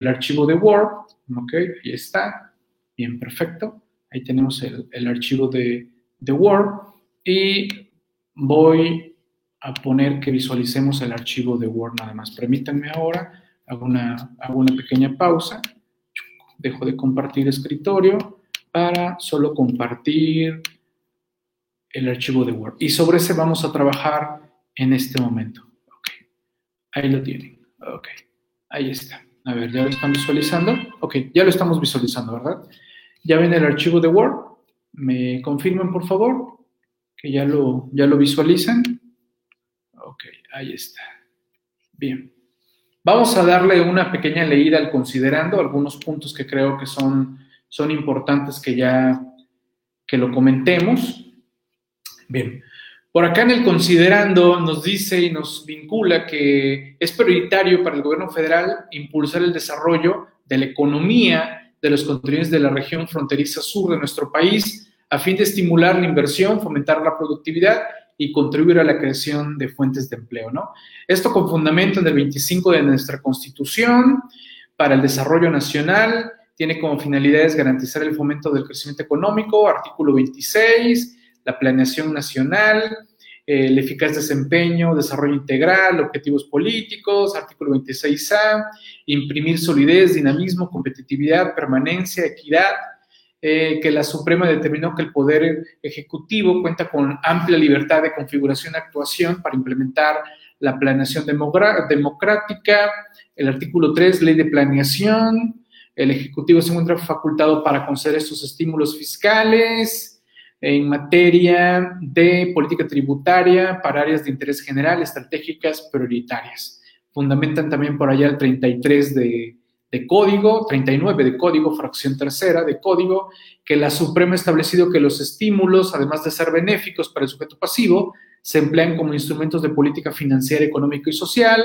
el archivo de Word, ok, ahí está, bien, perfecto, ahí tenemos el, archivo de, Word y voy a poner que visualicemos el archivo de Word nada más. Permítanme ahora, hago una, hago una pequeña pausa, dejo de compartir escritorio para solo compartir el archivo de Word. Y sobre ese vamos a trabajar en este momento. Okay. Ahí lo tienen. Ok. Ahí está. A ver, ¿ya lo están visualizando? Ok, ya lo estamos visualizando, ¿verdad? Ya ven el archivo de Word. ¿Me confirman, por favor? Que ya lo, ya lo visualizan. Ok, ahí está. Bien. Vamos a darle una pequeña leída al considerando algunos puntos que creo que son, son importantes que ya que lo comentemos. Bien, por acá en el considerando nos dice y nos vincula que es prioritario para el gobierno federal impulsar el desarrollo de la economía de los contenidos de la región fronteriza sur de nuestro país a fin de estimular la inversión, fomentar la productividad y contribuir a la creación de fuentes de empleo, ¿no? Esto con fundamento en el 25 de nuestra Constitución para el desarrollo nacional, tiene como finalidades garantizar el fomento del crecimiento económico, artículo 26, la planeación nacional, el eficaz desempeño, desarrollo integral, objetivos políticos, artículo 26A, imprimir solidez, dinamismo, competitividad, permanencia, equidad, eh, que la Suprema determinó que el Poder Ejecutivo cuenta con amplia libertad de configuración y actuación para implementar la planeación democrática, el artículo 3, ley de planeación, el Ejecutivo se encuentra facultado para conceder estos estímulos fiscales, en materia de política tributaria para áreas de interés general estratégicas prioritarias. Fundamentan también por allá el 33 de, de código, 39 de código, fracción tercera de código, que la Suprema ha establecido que los estímulos, además de ser benéficos para el sujeto pasivo, se emplean como instrumentos de política financiera, económica y social,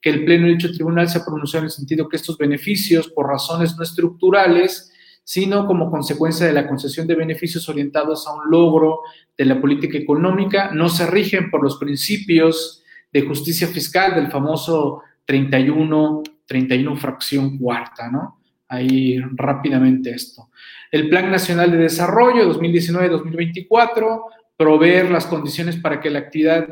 que el Pleno de dicho tribunal se ha pronunciado en el sentido que estos beneficios, por razones no estructurales, sino como consecuencia de la concesión de beneficios orientados a un logro de la política económica, no se rigen por los principios de justicia fiscal del famoso 31, 31 fracción cuarta, ¿no? Ahí rápidamente esto. El Plan Nacional de Desarrollo 2019-2024, proveer las condiciones para que la actividad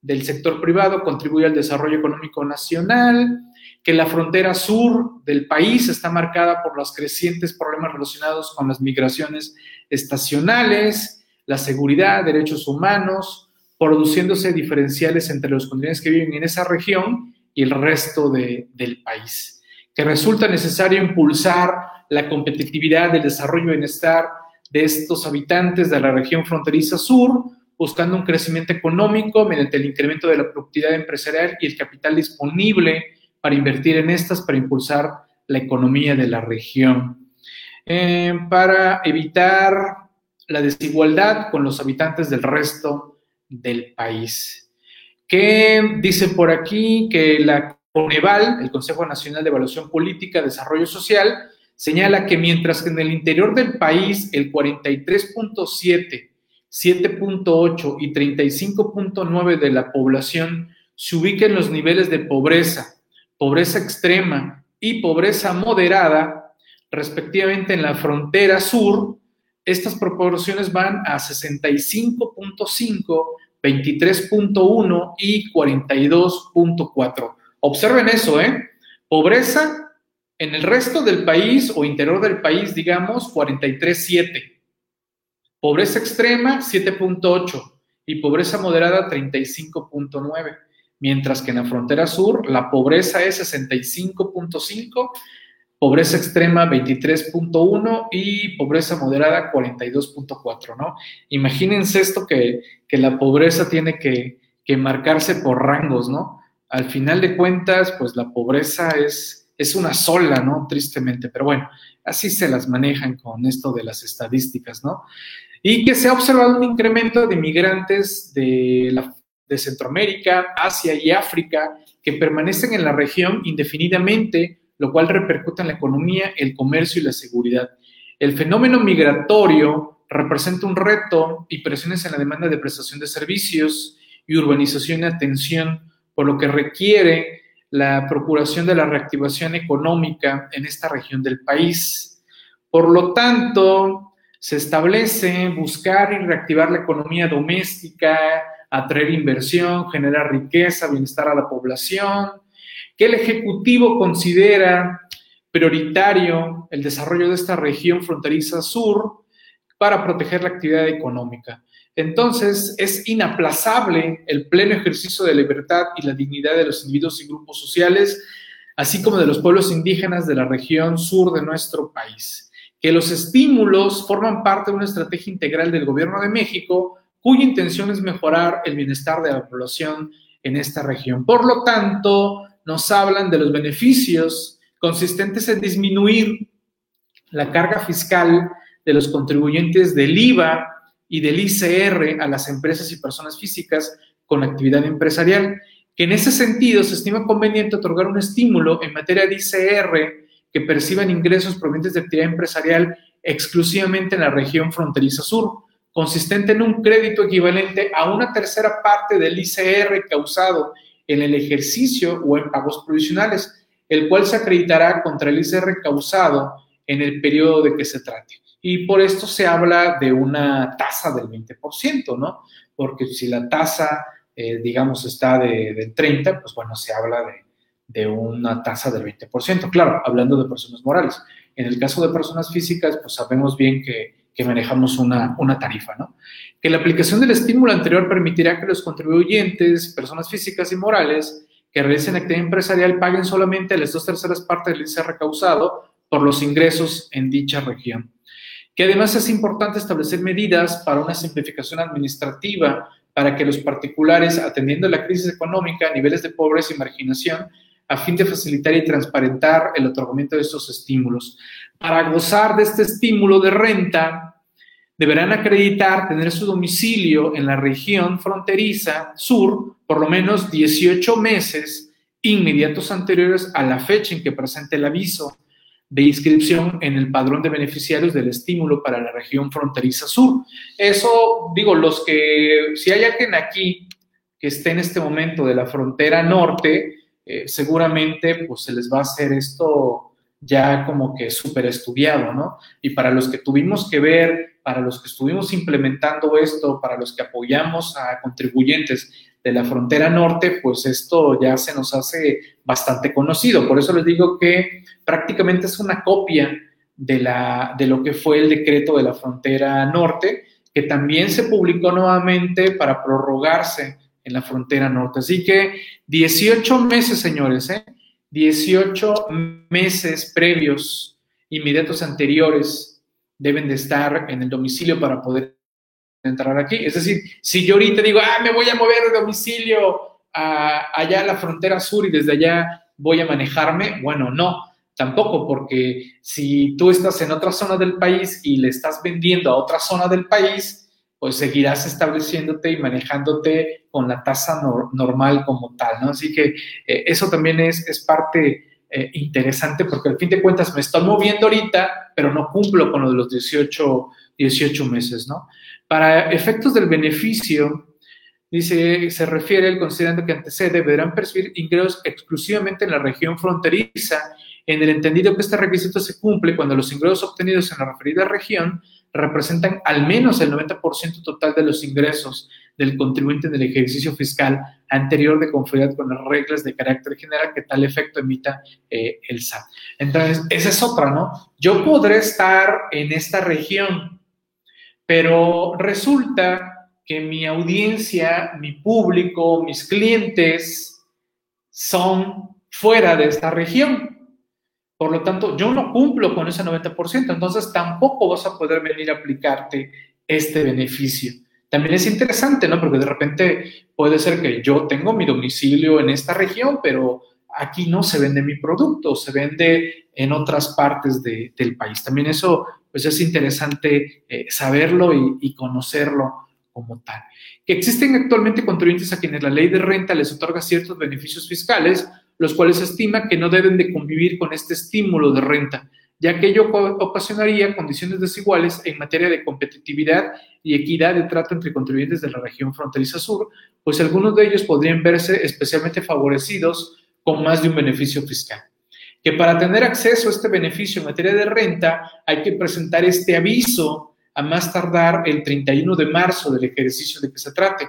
del sector privado contribuya al desarrollo económico nacional, que la frontera sur del país está marcada por los crecientes problemas relacionados con las migraciones estacionales, la seguridad, derechos humanos, produciéndose diferenciales entre los continentes que viven en esa región y el resto del país. Que resulta necesario impulsar la competitividad, el desarrollo y bienestar de estos habitantes de la región fronteriza sur, buscando un crecimiento económico mediante el incremento de la productividad empresarial y el capital disponible para invertir en estas, para impulsar la economía de la región, eh, para evitar la desigualdad con los habitantes del resto del país. ¿Qué dice por aquí? Que la CONEVAL, el Consejo Nacional de Evaluación Política, Desarrollo Social, señala que mientras que en el interior del país el 43.7, 7.8 y 35.9 de la población se ubica en los niveles de pobreza pobreza extrema y pobreza moderada, respectivamente en la frontera sur, estas proporciones van a 65.5, 23.1 y 42.4. Observen eso, ¿eh? Pobreza en el resto del país o interior del país, digamos, 43.7. Pobreza extrema, 7.8. Y pobreza moderada, 35.9 mientras que en la frontera sur la pobreza es 65.5, pobreza extrema 23.1 y pobreza moderada 42.4, ¿no? Imagínense esto que, la pobreza tiene que, que, marcarse por rangos, ¿no? Al final de cuentas, pues la pobreza es, es una sola, ¿no? Tristemente, pero bueno, así se las manejan con esto de las estadísticas, ¿no? Y que se ha observado un incremento de migrantes de la de Centroamérica, Asia y África que permanecen en la región indefinidamente, lo cual repercute en la economía, el comercio y la seguridad. El fenómeno migratorio representa un reto y presiones en la demanda de prestación de servicios y urbanización y atención, por lo que requiere la procuración de la reactivación económica en esta región del país. Por lo tanto, se establece buscar y reactivar la economía doméstica, atraer inversión, generar riqueza, bienestar a la población, que el Ejecutivo considera prioritario el desarrollo de esta región fronteriza sur para proteger la actividad económica. Entonces, es inaplazable el pleno ejercicio de libertad y la dignidad de los individuos y grupos sociales, así como de los pueblos indígenas de la región sur de nuestro país. Que los estímulos forman parte de una estrategia integral del Gobierno de México, cuya intención es mejorar el bienestar de la población en esta región. Por lo tanto, nos hablan de los beneficios consistentes en disminuir la carga fiscal de los contribuyentes del IVA y del ICR a las empresas y personas físicas con actividad empresarial, que en ese sentido se estima conveniente otorgar un estímulo en materia de ICR que perciban ingresos provenientes de actividad empresarial exclusivamente en la región fronteriza sur, consistente en un crédito equivalente a una tercera parte del ICR causado en el ejercicio o en pagos provisionales, el cual se acreditará contra el ICR causado en el periodo de que se trate. Y por esto se habla de una tasa del 20%, ¿no? Porque si la tasa, eh, digamos, está de, del 30, pues bueno, se habla de, de una tasa del 20%, claro, hablando de personas morales. En el caso de personas físicas, pues sabemos bien que, que manejamos una, una, tarifa, ¿no? Que la aplicación del estímulo anterior permitirá que los contribuyentes, personas físicas y morales, que realicen actividad empresarial paguen solamente las dos terceras partes del ICR causado por los ingresos en dicha región. Que además es importante establecer medidas para una simplificación administrativa para que los particulares, atendiendo la crisis económica, niveles de pobreza y marginación, a fin de facilitar y transparentar el otorgamiento de estos estímulos. Para gozar de este estímulo de renta, deberán acreditar tener su domicilio en la región fronteriza sur por lo menos 18 meses inmediatos anteriores a la fecha en que presente el aviso de inscripción en el padrón de beneficiarios del estímulo para la región fronteriza sur. Eso, digo, los que, si hay alguien aquí que esté en este momento de la frontera norte, eh, seguramente pues se les va a hacer esto ya como que súper estudiado, ¿no? Y para los que tuvimos que ver, para los que estuvimos implementando esto, para los que apoyamos a contribuyentes de la frontera norte, pues esto ya se nos hace bastante conocido. Por eso les digo que prácticamente es una copia de, la, de lo que fue el decreto de la frontera norte, que también se publicó nuevamente para prorrogarse en la frontera norte. Así que 18 meses, señores, ¿eh? 18 meses previos, inmediatos anteriores, deben de estar en el domicilio para poder entrar aquí. Es decir, si yo ahorita digo, ah, me voy a mover de domicilio a, allá a la frontera sur y desde allá voy a manejarme, bueno, no, tampoco, porque si tú estás en otra zona del país y le estás vendiendo a otra zona del país, pues seguirás estableciéndote y manejándote con la tasa normal como tal, ¿no? Así que eh, eso también es, es parte eh, interesante porque al fin de cuentas me estoy moviendo ahorita, pero no cumplo con lo de los 18, 18 meses, ¿no? Para efectos del beneficio, dice, se refiere el considerando que antecede, deberán percibir ingresos exclusivamente en la región fronteriza, en el entendido que este requisito se cumple cuando los ingresos obtenidos en la referida región representan al menos el 90% total de los ingresos del contribuyente en el ejercicio fiscal anterior de conformidad con las reglas de carácter general que tal efecto emita eh, el SAT. Entonces, esa es otra, ¿no? Yo podré estar en esta región, pero resulta que mi audiencia, mi público, mis clientes son fuera de esta región. Por lo tanto, yo no cumplo con ese 90%, entonces tampoco vas a poder venir a aplicarte este beneficio. También es interesante, ¿no? Porque de repente puede ser que yo tengo mi domicilio en esta región, pero aquí no se vende mi producto, se vende en otras partes del país. También eso, pues es interesante eh, saberlo y, conocerlo como tal. Que existen actualmente contribuyentes a quienes la ley de renta les otorga ciertos beneficios fiscales, los cuales estima que no deben de convivir con este estímulo de renta, ya que ello ocasionaría condiciones desiguales en materia de competitividad y equidad de trato entre contribuyentes de la región fronteriza sur, pues algunos de ellos podrían verse especialmente favorecidos con más de un beneficio fiscal. Que para tener acceso a este beneficio en materia de renta hay que presentar este aviso a más tardar el 31 de marzo del ejercicio de que se trate.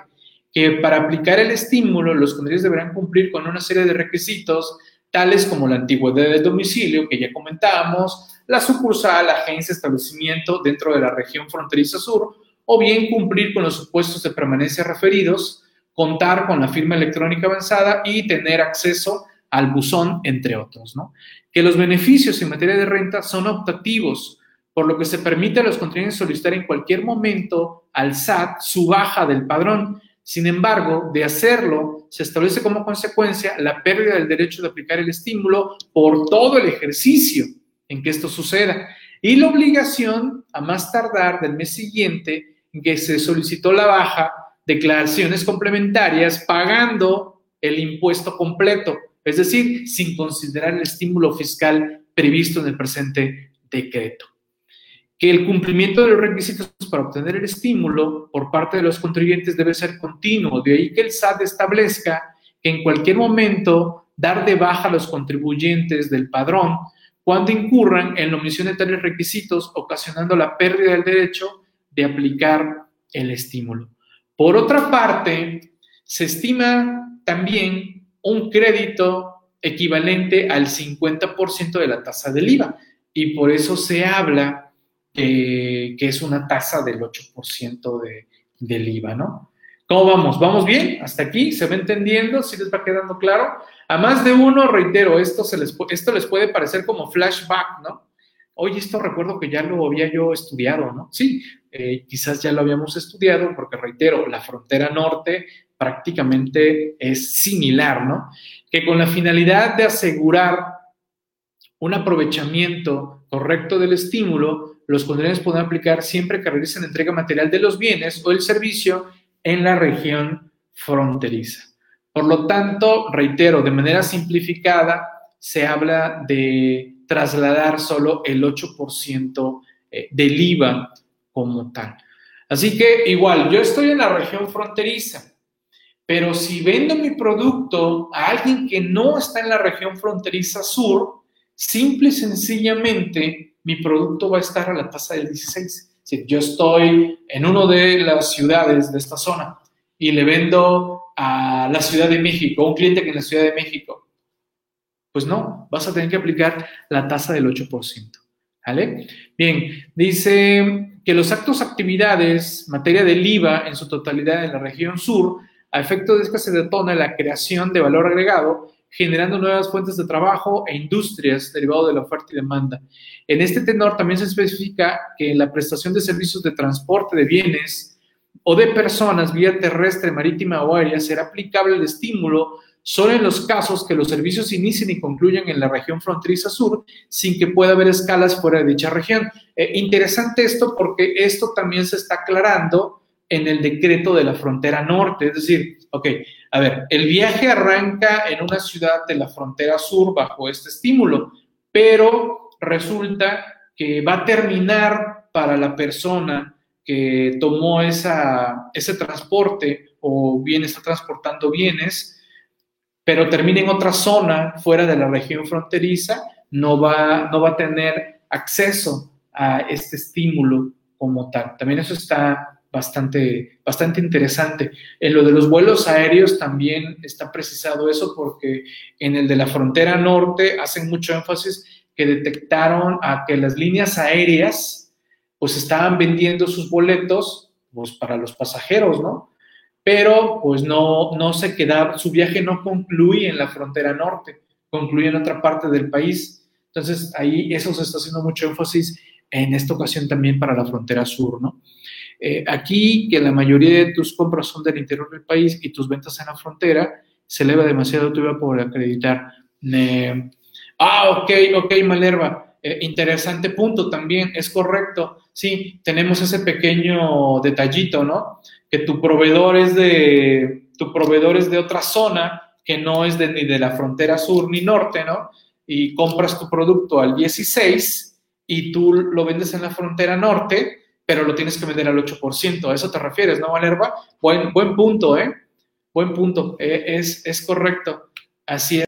Que para aplicar el estímulo, los contribuyentes deberán cumplir con una serie de requisitos, tales como la antigüedad del domicilio, que ya comentábamos, la sucursal, agencia, establecimiento dentro de la región fronteriza sur, o bien cumplir con los supuestos de permanencia referidos, contar con la firma electrónica avanzada y tener acceso al buzón, entre otros. ¿no? Que los beneficios en materia de renta son optativos, por lo que se permite a los contribuyentes solicitar en cualquier momento al SAT su baja del padrón. Sin embargo, de hacerlo, se establece como consecuencia la pérdida del derecho de aplicar el estímulo por todo el ejercicio en que esto suceda y la obligación a más tardar del mes siguiente en que se solicitó la baja, declaraciones complementarias pagando el impuesto completo, es decir, sin considerar el estímulo fiscal previsto en el presente decreto. Que el cumplimiento de los requisitos para obtener el estímulo por parte de los contribuyentes debe ser continuo, de ahí que el SAT establezca que en cualquier momento dar de baja a los contribuyentes del padrón cuando incurran en la omisión de tales requisitos, ocasionando la pérdida del derecho de aplicar el estímulo. Por otra parte, se estima también un crédito equivalente al 50% de la tasa del IVA y por eso se habla que, es una tasa del 8% de, del IVA, ¿no? ¿Cómo vamos? ¿Vamos bien? ¿Hasta aquí? ¿Se va entendiendo? ¿Sí les va quedando claro? A más de uno, reitero, esto, se les, esto les puede parecer como flashback, ¿no? Oye, esto recuerdo que ya lo había yo estudiado, ¿no? Sí, eh, quizás ya lo habíamos estudiado porque, reitero, la frontera norte prácticamente es similar, ¿no? Que con la finalidad de asegurar un aprovechamiento correcto del estímulo, los contribuyentes pueden aplicar siempre que realicen entrega material de los bienes o el servicio en la región fronteriza. Por lo tanto, reitero, de manera simplificada, se habla de trasladar solo el 8% eh, del IVA como tal. Así que igual, yo estoy en la región fronteriza, pero si vendo mi producto a alguien que no está en la región fronteriza sur, simple y sencillamente mi producto va a estar a la tasa del 16. Si yo estoy en una de las ciudades de esta zona y le vendo a la Ciudad de México, un cliente que en la Ciudad de México, pues no, vas a tener que aplicar la tasa del 8%. ¿Vale? Bien, dice que los actos, actividades, materia del IVA en su totalidad en la región sur, a efecto de que se detona la creación de valor agregado, generando nuevas fuentes de trabajo e industrias derivado de la oferta y demanda. En este tenor también se especifica que la prestación de servicios de transporte de bienes, o de personas vía terrestre, marítima o aérea será aplicable el estímulo solo en los casos que los servicios inicien y concluyan en la región fronteriza sur, sin que pueda haber escalas fuera de dicha región. Eh, interesante esto porque esto también se está aclarando en el decreto de la frontera norte. Es decir, ok, a ver, el viaje arranca en una ciudad de la frontera sur bajo este estímulo, pero resulta que va a terminar para la persona que tomó esa, ese transporte o bien está transportando bienes, pero termina en otra zona fuera de la región fronteriza, no va, no va a tener acceso a este estímulo como tal. También eso está bastante, bastante interesante. En lo de los vuelos aéreos también está precisado eso porque en el de la frontera norte hacen mucho énfasis que detectaron a que las líneas aéreas pues estaban vendiendo sus boletos pues, para los pasajeros, ¿no? Pero pues no, no se quedaba, su viaje no concluye en la frontera norte, concluye en otra parte del país. Entonces ahí eso se está haciendo mucho énfasis en esta ocasión también para la frontera sur, ¿no? Eh, aquí que la mayoría de tus compras son del interior del país y tus ventas en la frontera, se eleva demasiado tu IVA por acreditar. ah, ok, ok, Malerva. Eh, interesante punto también, es correcto. Sí, tenemos ese pequeño detallito, ¿no? Que tu proveedor es de, tu proveedor es de otra zona que no es de, ni de la frontera sur ni norte, ¿no? Y compras tu producto al 16 y tú lo vendes en la frontera norte, pero lo tienes que vender al 8%. A eso te refieres, ¿no, Valerba? Buen, buen punto, ¿eh? Buen punto. Eh, es, es correcto. Así es.